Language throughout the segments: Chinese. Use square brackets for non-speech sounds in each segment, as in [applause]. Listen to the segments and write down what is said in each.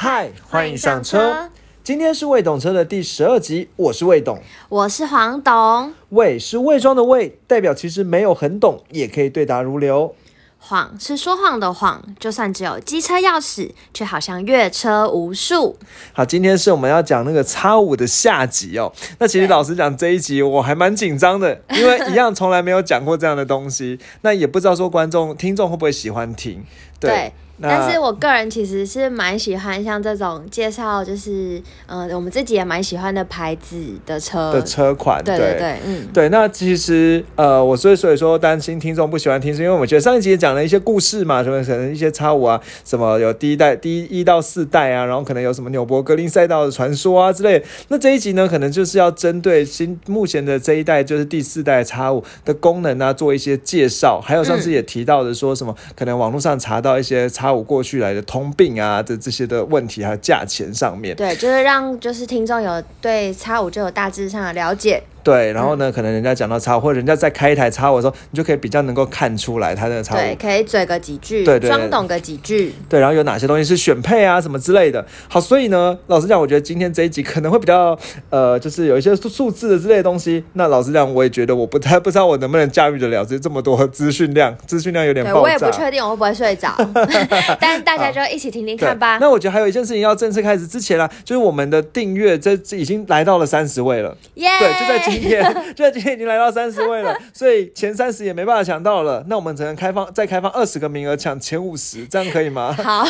嗨，欢迎上车。今天是未懂车的第十二集，我是魏懂，我是黄董。魏是伪装的魏，代表其实没有很懂，也可以对答如流。谎是说谎的谎，就算只有机车钥匙，却好像越车无数。好，今天是我们要讲那个叉五的下集哦。那其实老实讲，这一集我还蛮紧张的，因为一样从来没有讲过这样的东西，那也不知道说观众听众会不会喜欢听。对。但是我个人其实是蛮喜欢像这种介绍，就是呃，我们自己也蛮喜欢的牌子的车的车款，对对对，嗯，对。那其实呃，我所以所以说担心听众不喜欢听，是因为我觉得上一集也讲了一些故事嘛，什么可能一些叉五啊，什么有第一代第一一到四代啊，然后可能有什么纽博格林赛道的传说啊之类。那这一集呢，可能就是要针对新目前的这一代，就是第四代叉五的功能啊，做一些介绍。还有上次也提到的，说什么可能网络上查到一些叉。过去来的通病啊的这些的问题，还有价钱上面，对，就是让就是听众有对叉五就有大致上的了解。对，然后呢，可能人家讲到叉，或者人家再开一台叉的时候，你就可以比较能够看出来他的叉。对，可以嘴个几句，对对，装懂个几句。对，然后有哪些东西是选配啊，什么之类的。好，所以呢，老实讲，我觉得今天这一集可能会比较 [laughs] 呃，就是有一些数字的之类的东西。那老实讲，我也觉得我不太不知道我能不能驾驭得了这这么多资讯量，资讯量有点爆炸。我也不确定我会不会睡着，[laughs] 但大家就一起听听看吧。那我觉得还有一件事情要正式开始之前啊，就是我们的订阅这这已经来到了三十位了。耶！对，就在今天，就在。今天已经来到三十位了，所以前三十也没办法抢到了。那我们只能开放再开放二十个名额抢前五十，这样可以吗？[laughs] 好。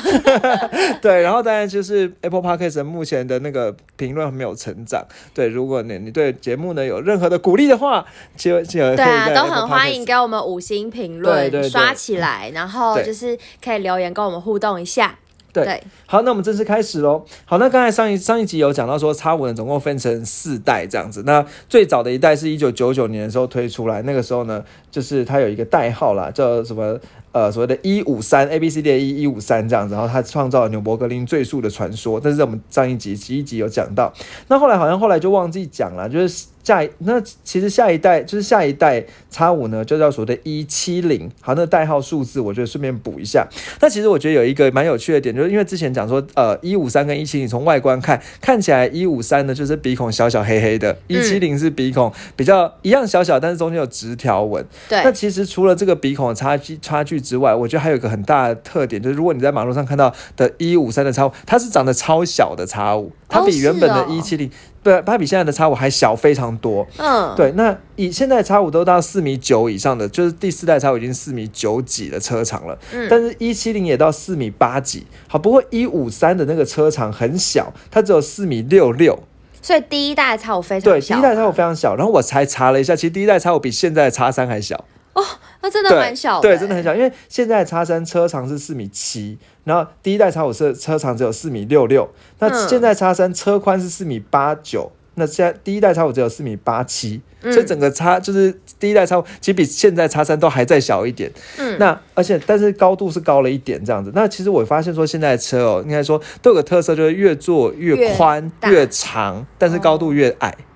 [laughs] 对，然后当然就是 Apple Podcast 目前的那个评论没有成长。对，如果你你对节目呢有任何的鼓励的话，就就对啊，都很欢迎给我们五星评论，刷起来，然后就是可以留言跟我们互动一下。对，好，那我们正式开始喽。好，那刚才上一上一集有讲到说，叉五呢总共分成四代这样子。那最早的一代是一九九九年的时候推出来，那个时候呢，就是它有一个代号啦，叫什么呃所谓的一五三 A B C D 一一五三这样子。然后它创造了纽伯格林最速的传说，但是在我们上一集十一集有讲到。那后来好像后来就忘记讲了，就是。下一那其实下一代就是下一代叉五呢，就叫所谓的一七零。好，那代号数字，我觉得顺便补一下。那其实我觉得有一个蛮有趣的点，就是因为之前讲说，呃，一五三跟一七零从外观看，看起来一五三呢就是鼻孔小小黑黑的，一七零是鼻孔比较一样小小，但是中间有直条纹。对。那其实除了这个鼻孔的差距差距之外，我觉得还有一个很大的特点，就是如果你在马路上看到的一五三的叉五，它是长得超小的叉五，它比原本的一七零。对，它比现在的叉五还小非常多。嗯，对，那以现在叉五都到四米九以上的，就是第四代叉五已经四米九几的车长了。嗯，但是一七零也到四米八几。好，不过一五三的那个车长很小，它只有四米六六。所以第一代叉五非常对，第一代叉五非常小。然后我才查了一下，其实第一代叉五比现在的叉三还小。哦，那真的蛮小。对，真的很小，因为现在叉三车长是四米七。然后第一代叉五车车长只有四米六六，那现在叉三车宽是四米八九，那现在第一代叉五只有四米八七，所以整个叉就是第一代叉五其实比现在叉三都还再小一点。嗯，那而且但是高度是高了一点这样子。那其实我发现说现在的车哦，应该说都有个特色，就是越做越宽越长，但是高度越矮。哦，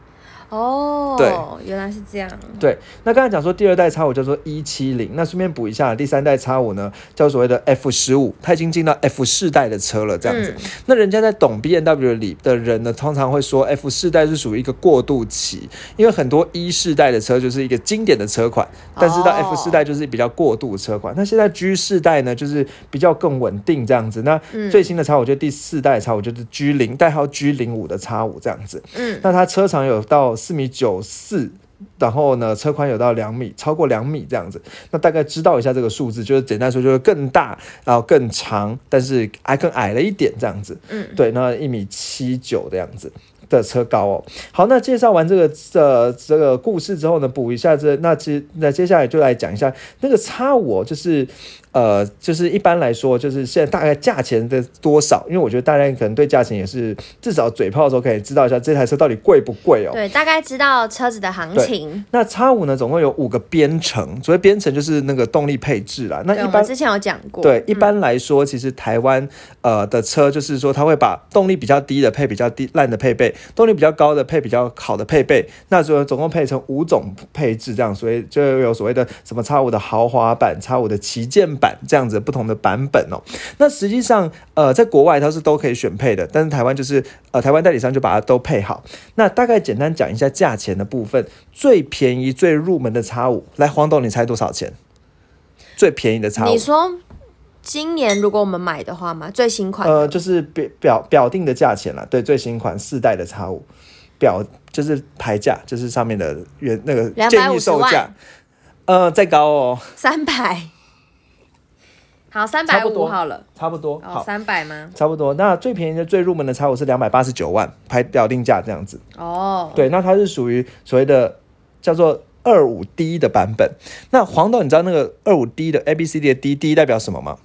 对，原来是这样。对，那刚才讲说第二代叉五叫做一七零，那顺便补一下，第三代叉五呢叫所谓的 F 十五，它已经进到 F 四代的车了，这样子。那人家在懂 B N W 里的人呢，通常会说 F 四代是属于一个过渡期，因为很多一世代的车就是一个经典的车款，但是到 F 四代就是比较过渡的车款。那现在 G 四代呢，就是比较更稳定这样子。那最新的叉五就第四代叉五就是 G 零，代号 G 零五的叉五这样子。嗯，那它车长有到。四米九四，然后呢，车宽有到两米，超过两米这样子。那大概知道一下这个数字，就是简单说就是更大，然后更长，但是还更矮了一点这样子。嗯，对，那一米七九的样子的车高哦。好，那介绍完这个这这个故事之后呢，补一下这那接那接下来就来讲一下那个叉五，就是。呃，就是一般来说，就是现在大概价钱的多少？因为我觉得大家可能对价钱也是至少嘴炮的时候可以知道一下这台车到底贵不贵哦。对，大概知道车子的行情。那叉五呢，总共有五个编程，所谓编程就是那个动力配置啦。那一般之前有讲过。对，一般来说，其实台湾呃的车就是说，它会把动力比较低的配比较低烂的配备，动力比较高的配比较好的配备。那就总共配成五种配置这样，所以就有所谓的什么叉五的豪华版、叉五的旗舰。版这样子不同的版本哦。那实际上，呃，在国外它是都可以选配的，但是台湾就是呃，台湾代理商就把它都配好。那大概简单讲一下价钱的部分，最便宜、最入门的叉五，来黄董，你猜多少钱？最便宜的叉五？你说今年如果我们买的话嘛，最新款呃，就是表表表定的价钱了，对，最新款四代的叉五表就是牌价，就是上面的原那个建议售价，呃，再高哦，三百。好，三百五好了，差不多。好，三百吗？差不多。那最便宜的、最入门的叉五是两百八十九万，拍表定价这样子。哦，对，那它是属于所谓的叫做二五 D 的版本。那黄豆，你知道那个二五 D 的 A B C D 的 D，D 代表什么吗？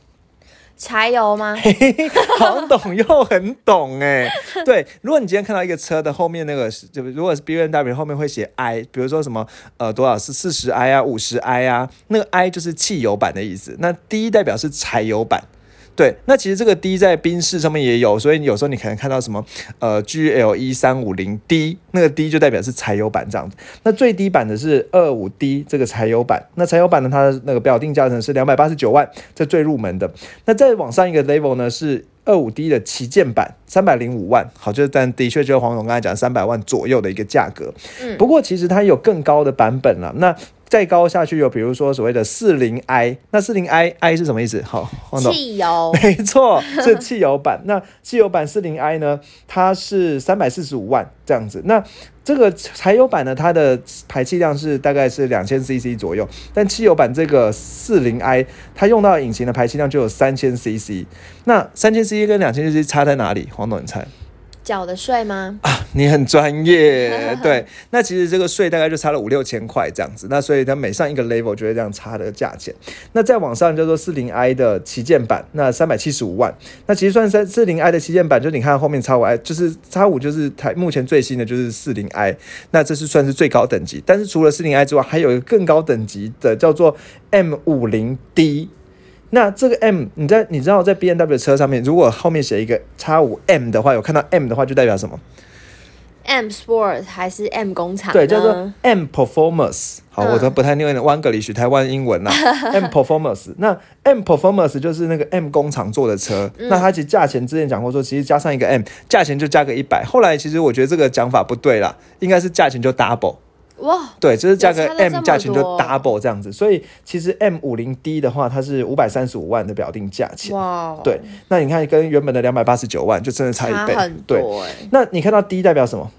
柴油吗？[laughs] 好懂又很懂哎，对，如果你今天看到一个车的后面那个，就如果是 B N W 后面会写 I，比如说什么呃多少是四十 I 啊，五十 I 啊，那个 I 就是汽油版的意思，那第一代表是柴油版。对，那其实这个 D 在宾士上面也有，所以你有时候你可能看到什么呃 G L E 三五零 D，那个 D 就代表是柴油版这样子。那最低版的是二五 D 这个柴油版，那柴油版呢，它的那个表定价呢是两百八十九万，这最入门的。那再往上一个 level 呢是二五 D 的旗舰版，三百零五万，好，就是但的确就是黄总刚才讲三百万左右的一个价格。嗯，不过其实它有更高的版本了，那。再高下去有，比如说所谓的四零 i，那四零 i i 是什么意思？好，汽油，[laughs] 没错，是汽油版。那汽油版四零 i 呢，它是三百四十五万这样子。那这个柴油版呢，它的排气量是大概是两千 cc 左右，但汽油版这个四零 i，它用到引擎的排气量就有三千 cc。那三千 cc 跟两千 cc 差在哪里？黄总，你猜？缴的税吗？啊，你很专业。[laughs] 对，那其实这个税大概就差了五六千块这样子。那所以它每上一个 level 就会这样差的价钱。那再往上叫做四零 i 的旗舰版，那三百七十五万。那其实算三四零 i 的旗舰版，就你看后面叉五 i，就是叉五就是台目前最新的就是四零 i。那这是算是最高等级。但是除了四零 i 之外，还有一个更高等级的叫做 M 五零 D。那这个 M，你在你知道在 B N W 车上面，如果后面写一个叉五 M 的话，有看到 M 的话，就代表什么？M Sport 还是 M 工厂？对，叫做 M Performance。好，我都不太念湾格里学台湾英文啦。[laughs] M Performance，那 M Performance 就是那个 M 工厂做的车。那它其实价钱之前讲过说，其实加上一个 M，价钱就加个一百。后来其实我觉得这个讲法不对啦，应该是价钱就 double。哇，对，就是价格 M 价钱就 double 这样子，所以其实 M 五零 D 的话，它是五百三十五万的表定价钱。哇，对，那你看跟原本的两百八十九万，就真的差一倍。对，那你看到 D 代表什么？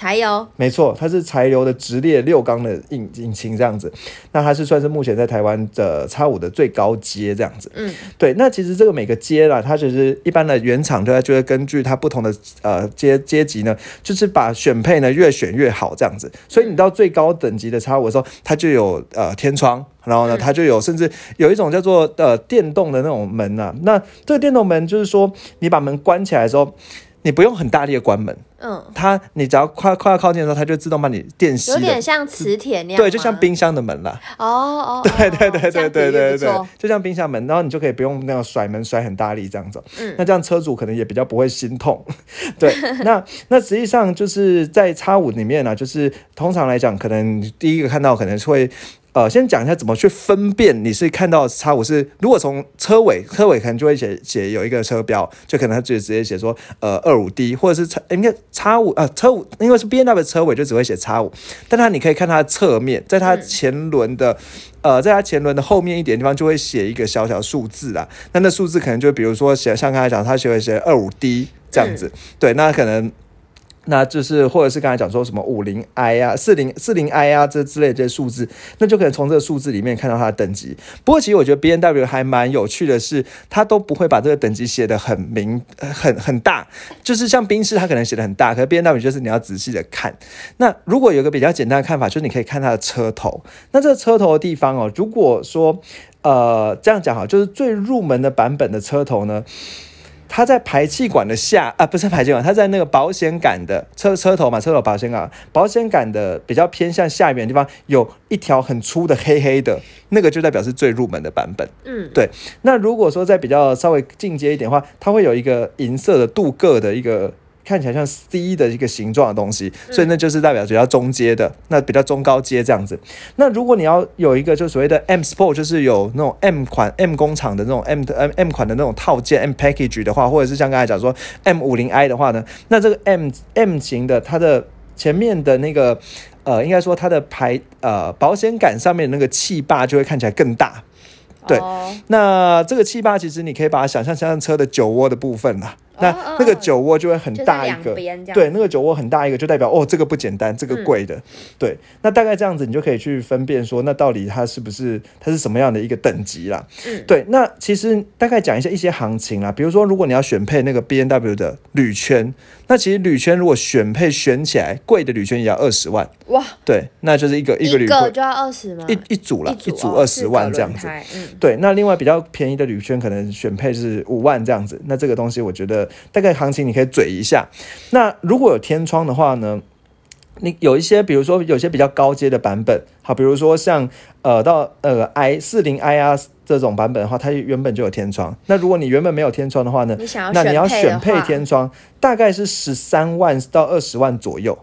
柴油，没错，它是柴油的直列六缸的引引擎这样子，那它是算是目前在台湾的叉五的最高阶这样子。嗯，对，那其实这个每个阶啦，它其实一般的原厂都就会根据它不同的呃阶阶级呢，就是把选配呢越选越好这样子。所以你到最高等级的叉五的时候，它就有呃天窗，然后呢，它就有甚至有一种叫做呃电动的那种门呐。那这个电动门就是说，你把门关起来的时候。你不用很大力的关门，嗯，它你只要快快要靠近的时候，它就自动帮你电熄。有点像磁铁那样，对，就像冰箱的门啦。哦 [laughs] 哦，对对对对对对对，就像冰箱门，然后你就可以不用那样甩门甩很大力这样子。嗯，那这样车主可能也比较不会心痛。对，[laughs] 那那实际上就是在叉五里面呢，就是通常来讲，可能第一个看到可能会。呃，先讲一下怎么去分辨你是看到叉五是，如果从车尾，车尾可能就会写写有一个车标，就可能它就直接写说呃二五 D，或者是叉应该叉五啊车五，因为是 B N W 车尾就只会写叉五，但它你可以看它的侧面，在它前轮的呃，在它前轮的后面一点地方就会写一个小小数字啦，那那数字可能就比如说写像刚才讲，它写写二五 D 这样子，对，那可能。那就是，或者是刚才讲说什么五零 i 啊、四零四零 i 啊这之类这些数字，那就可能从这个数字里面看到它的等级。不过，其实我觉得 B N W 还蛮有趣的是，它都不会把这个等级写的很明、很很大。就是像宾士，它可能写的很大，可是 B N W 就是你要仔细的看。那如果有个比较简单的看法，就是你可以看它的车头。那这个车头的地方哦，如果说呃这样讲哈，就是最入门的版本的车头呢。它在排气管的下啊，不是排气管，它在那个保险杆的车车头嘛，车头保险杆，保险杆的比较偏向下面的地方，有一条很粗的黑黑的，那个就代表是最入门的版本。嗯，对。那如果说在比较稍微进阶一点的话，它会有一个银色的镀铬的一个看起来像 C 的一个形状的东西，所以那就是代表比较中阶的，那比较中高阶这样子。那如果你要有一个就所谓的 M Sport，就是有那种 M 款 M 工厂的那种 M 的 M M 款的那种套件 M package 的话，或者是像刚才讲说 M 五零 I 的话呢，那这个 M M 型的它的前面的那个呃，应该说它的排呃保险杆上面那个气坝就会看起来更大。对，那这个气坝其实你可以把它想象像车的酒窝的部分啦。那那个酒窝就会很大一个，对，那个酒窝很大一个，就代表哦，这个不简单，这个贵的，对。那大概这样子，你就可以去分辨说，那到底它是不是它是什么样的一个等级啦？嗯，对。那其实大概讲一下一些行情啦，比如说，如果你要选配那个 B N W 的铝圈，那其实铝圈如果选配选起来，贵的铝圈也要二十万。哇，对，那就是一个一个铝个就要二十吗？一一组了，一组二十万这样子。嗯，对。那另外比较便宜的铝圈，可能选配是五万这样子。那这个东西，我觉得。大概行情你可以嘴一下。那如果有天窗的话呢？你有一些，比如说有些比较高阶的版本，好，比如说像呃到呃 i 四零 i 啊这种版本的话，它原本就有天窗。那如果你原本没有天窗的话呢？那你要选配天窗，大概是十三万到二十万左右。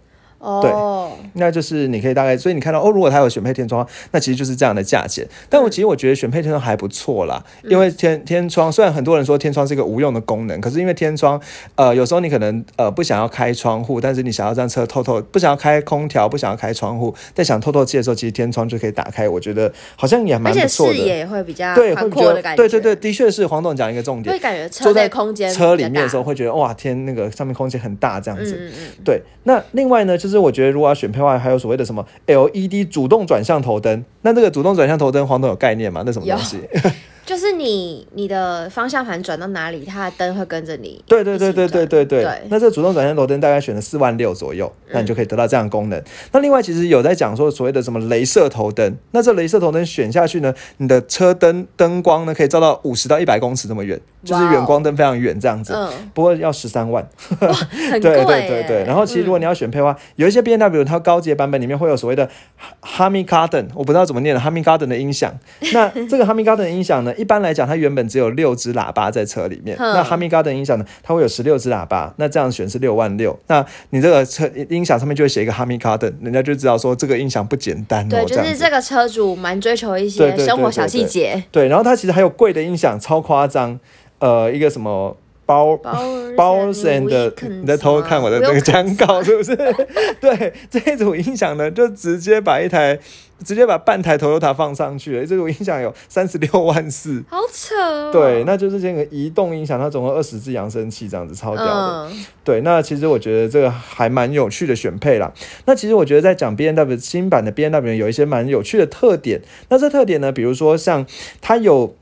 哦，那就是你可以大概，所以你看到哦，如果它有选配天窗，那其实就是这样的价钱。但我其实我觉得选配天窗还不错啦，因为天天窗虽然很多人说天窗是一个无用的功能，可是因为天窗，呃，有时候你可能呃不想要开窗户，但是你想要让车透透，不想要开空调，不想要开窗户，但想透透气的时候，其实天窗就可以打开。我觉得好像也蛮不错的，视野会比较对，会比较对对对，的确是黄董讲一个重点，会感觉坐在空间车里面的时候会觉得哇天，那个上面空间很大这样子。嗯嗯。对，那另外呢，就是我觉得如果要选配话还有所谓的什么 LED 主动转向头灯，那这个主动转向头灯黄总有概念吗？那什么东西？就是你你的方向盘转到哪里，它的灯会跟着你。对对对对对对对。那这个主动转向头灯大概选了四万六左右，那你就可以得到这样的功能。那另外其实有在讲说所谓的什么镭射头灯，那这镭射头灯选下去呢，你的车灯灯光呢可以照到五十到一百公尺这么远，就是远光灯非常远这样子。嗯。不过要十三万。[laughs] 对对对对。然后其实如果你要选配的话，有一些 B N W 它高阶版本里面会有所谓的 Hami Garden，我不知道怎么念的 Hami Garden 的音响。那这个 Hami Garden 的音响呢？一般来讲，它原本只有六只喇叭在车里面。那哈密瓜的音响呢？它会有十六只喇叭。那这样选是六万六。那你这个车音响上面就会写一个哈密瓜的人家就知道说这个音响不简单。对，就是这个车主蛮追求一些生活小细节。对，然后它其实还有贵的音响，超夸张。呃，一个什么？包包森的，你在偷看我的那个讲稿是不是？[laughs] 对，这一组音响呢，就直接把一台，直接把半台 Toyota 放上去了。这组音响有三十六万四，好扯。对，那就是这个移动音响，它总共二十支扬声器，这样子超屌的。对，那其实我觉得这个还蛮有趣的选配啦。那其实我觉得在讲 B N W 新版的 B N W 有一些蛮有趣的特点。那这特点呢，比如说像它有。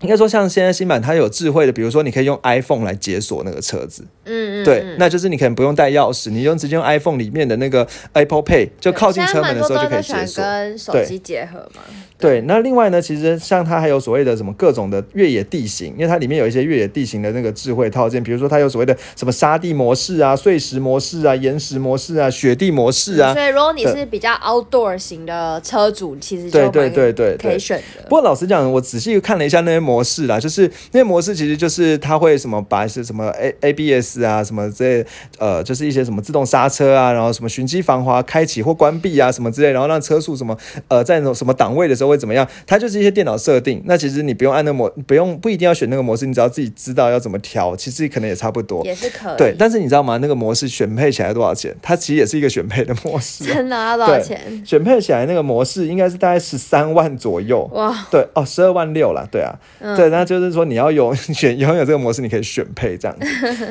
应该说，像现在新版它有智慧的，比如说你可以用 iPhone 来解锁那个车子，嗯嗯，对，那就是你可能不用带钥匙，你用直接用 iPhone 里面的那个 Apple Pay 就靠近车门的时候就可以解锁，跟手机结合嘛。对，那另外呢，其实像它还有所谓的什么各种的越野地形，因为它里面有一些越野地形的那个智慧套件，比如说它有所谓的什么沙地模式啊、碎石模式啊、岩石模式啊、雪地模式啊。所以如果你是比较 outdoor 型的车主，其实对对对对可以选的。不过老实讲，我仔细看了一下那些模式啦，就是。那些模式其实就是它会什么把一些什么 A A B S 啊什么这呃就是一些什么自动刹车啊，然后什么循迹防滑开启或关闭啊什么之类，然后让车速什么呃在那种什么档位的时候会怎么样？它就是一些电脑设定。那其实你不用按那模，不用不一定要选那个模式，你只要自己知道要怎么调，其实可能也差不多。也是可以。对，但是你知道吗？那个模式选配起来多少钱？它其实也是一个选配的模式。真的要多少钱？选配起来那个模式应该是大概十三万左右。哇。对哦，十二万六了。对啊。对，那就是说你要有。[laughs] 选拥有这个模式，你可以选配这样子。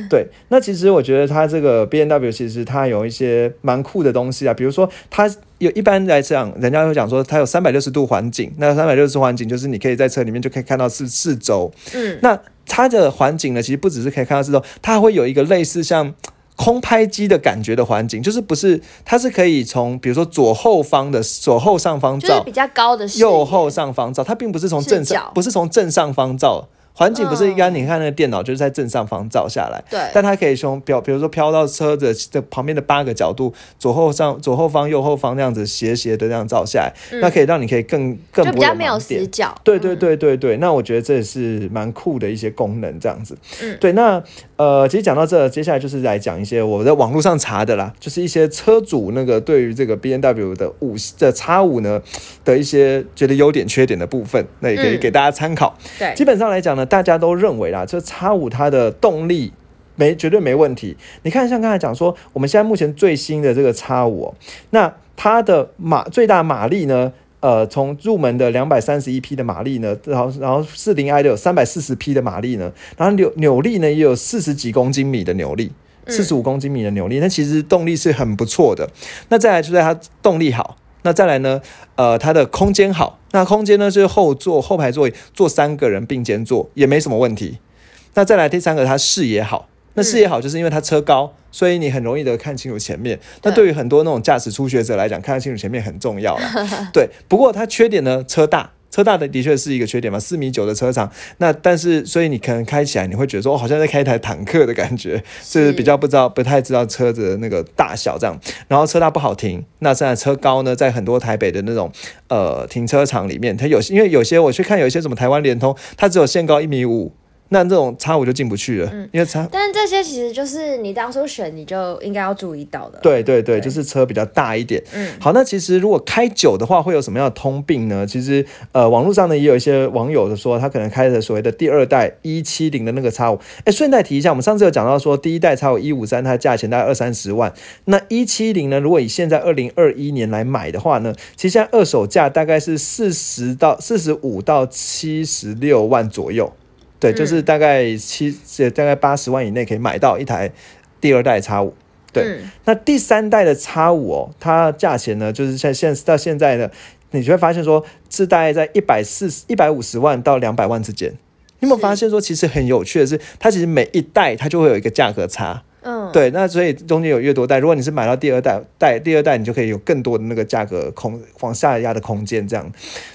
对，那其实我觉得它这个 B N W 其实它有一些蛮酷的东西啊，比如说它有一般来讲，人家会讲说它有三百六十度环境。那三百六十度环境就是你可以在车里面就可以看到四四周。嗯，那它的环境呢，其实不只是可以看到四周，它会有一个类似像空拍机的感觉的环境，就是不是它是可以从比如说左后方的左后上方照，比较高的右后上方照，它并不是从正上，不是从正上方照。环境不是一般你看那个电脑就是在正上方照下来，对，但它可以从表，比如说飘到车子的旁边的八个角度，左后上、左后方、右后方这样子斜斜的这样照下来，那可以让你可以更更就比较没有死角。对对对对对，那我觉得这也是蛮酷的一些功能，这样子。嗯，对，那呃，其实讲到这，接下来就是来讲一些我在网络上查的啦，就是一些车主那个对于这个 B N W 的五的叉五呢的一些觉得优点缺点的部分，那也可以给大家参考。对，基本上来讲呢，大家都认为啦，这叉五它的动力没绝对没问题。你看，像刚才讲说，我们现在目前最新的这个叉五，那它的马最大马力呢？呃，从入门的两百三十一匹的马力呢，然后然后四零 i 的有三百四十匹的马力呢，然后扭扭力呢也有四十几公斤米的扭力，四十五公斤米的扭力，那其实动力是很不错的。那再来就在它动力好，那再来呢，呃，它的空间好，那空间呢就是后座后排座椅坐三个人并肩坐也没什么问题。那再来第三个，它视野好，那视野好就是因为它车高。所以你很容易的看清楚前面，那对于很多那种驾驶初学者来讲，看得清楚前面很重要了。[laughs] 对，不过它缺点呢，车大，车大的的确是一个缺点嘛，四米九的车长，那但是所以你可能开起来你会觉得说，我好像在开一台坦克的感觉，是比较不知道不太知道车子的那个大小这样。然后车大不好停，那现在车高呢，在很多台北的那种呃停车场里面，它有因为有些我去看有一些什么台湾联通，它只有限高一米五。那这种叉五就进不去了，因为叉。但是这些其实就是你当初选，你就应该要注意到的。对对对，就是车比较大一点。嗯，好，那其实如果开久的话，会有什么样的通病呢？其实呃，网络上呢也有一些网友的说，他可能开的所谓的第二代一七零的那个叉五。哎，顺带提一下，我们上次有讲到说，第一代叉五一五三，它的价钱大概二三十万。那一七零呢，如果以现在二零二一年来买的话呢，其实现在二手价大概是四十到四十五到七十六万左右。对，就是大概七，大概八十万以内可以买到一台第二代叉五。对，那第三代的叉五哦，它价钱呢，就是像现到现在呢，你就会发现说，是大概在一百四十一百五十万到两百万之间。你有没有发现说，其实很有趣的是，它其实每一代它就会有一个价格差。嗯，对，那所以中间有越多代，如果你是买到第二代代第二代，你就可以有更多的那个价格空往下压的空间，这样。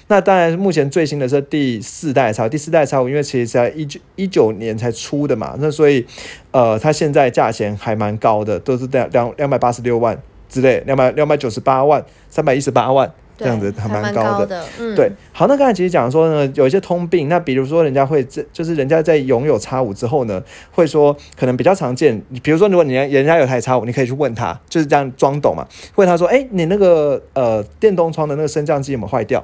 那当然，目前最新的是第四代超，第四代超，因为其实在一九一九年才出的嘛，那所以呃，它现在价钱还蛮高的，都是两两两百八十六万之类，两百两百九十八万，三百一十八万。这样子还蛮高的，嗯，对，好，那刚才其实讲说呢，有一些通病，那比如说人家会这就是人家在拥有叉五之后呢，会说可能比较常见，比如说如果你人家有台叉五，你可以去问他，就是这样装懂嘛，问他说，哎，你那个呃电动窗的那个升降机有没有坏掉？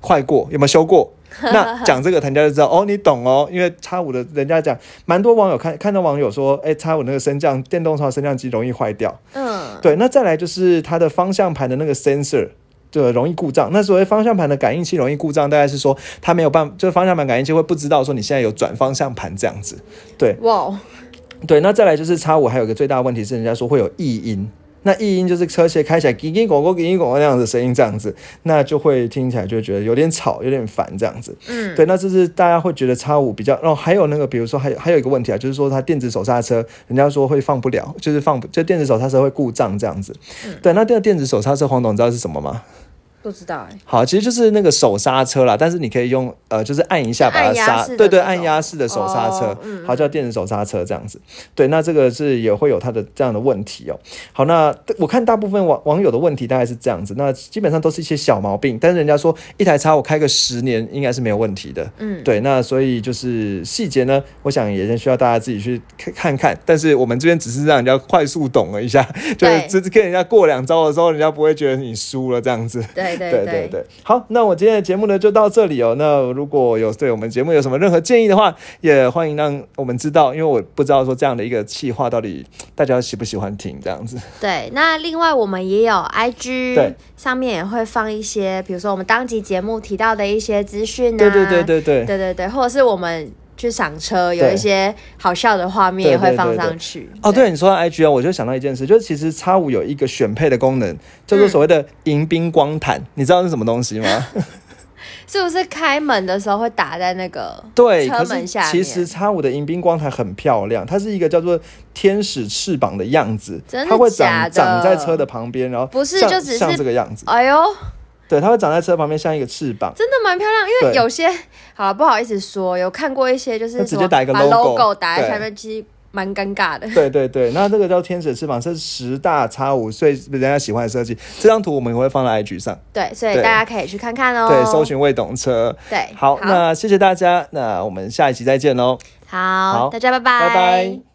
坏过有没有修过？那 [laughs] 讲这个，人家就知道哦，你懂哦，因为叉五的人家讲，蛮多网友看看到网友说，哎，叉五那个升降电动窗升降机容易坏掉，嗯，对，那再来就是它的方向盘的那个 sensor。就容易故障。那所谓方向盘的感应器容易故障，大概是说它没有办，就是方向盘感应器会不知道说你现在有转方向盘这样子。对，哇，对。那再来就是叉五，还有一个最大的问题是，人家说会有异音。那异音就是车鞋开起来叽叽咣咣、叽叽咣咣那样的声音，这样子，那就会听起来就觉得有点吵、有点烦这样子。嗯，对。那这是大家会觉得叉五比较，然后还有那个，比如说还有还有一个问题啊，就是说它电子手刹车，人家说会放不了，就是放就电子手刹车会故障这样子。对，那这个电子手刹车，黄董知道是什么吗？不知道哎，好，其实就是那个手刹车啦，但是你可以用呃，就是按一下把它刹，对对，按压式的手刹车，好叫电子手刹车这样子。对，那这个是也会有它的这样的问题哦。好，那我看大部分网网友的问题大概是这样子，那基本上都是一些小毛病，但是人家说一台车我开个十年应该是没有问题的。嗯，对，那所以就是细节呢，我想也是需要大家自己去看看。但是我们这边只是让人家快速懂了一下，就是只跟人家过两招的时候，人家不会觉得你输了这样子。对。对对对对，好，那我今天的节目呢就到这里哦。那如果有对我们节目有什么任何建议的话，也欢迎让我们知道，因为我不知道说这样的一个企划到底大家喜不喜欢听这样子。对，那另外我们也有 IG，对，上面也会放一些，比如说我们当集节目提到的一些资讯啊，对对对对对，对对对，或者是我们。去赏车，有一些好笑的画面也会放上去。哦，对，你说到 IG 啊，我就想到一件事，就是其实叉五有一个选配的功能，叫做所谓的迎宾光毯，你知道是什么东西吗？[laughs] [laughs] 是不是开门的时候会打在那个对车门下其实叉五的迎宾光毯很漂亮，它是一个叫做天使翅膀的样子，它会长长在车的旁边，然后不是就只是像这个样子。哎呦。对，它会长在车旁边，像一个翅膀。真的蛮漂亮，因为有些好了不好意思说，有看过一些就是直接打一个 logo，logo 打在对下面，其实蛮尴尬的。对对对，那这个叫天使的翅膀，是十大叉五最人家喜欢的设计。这张图我们也会放在 IG 上，对，所以大家可以去看看哦。对，搜寻未懂车。对，好，那谢谢大家，那我们下一期再见喽。好，好大家拜拜，拜拜。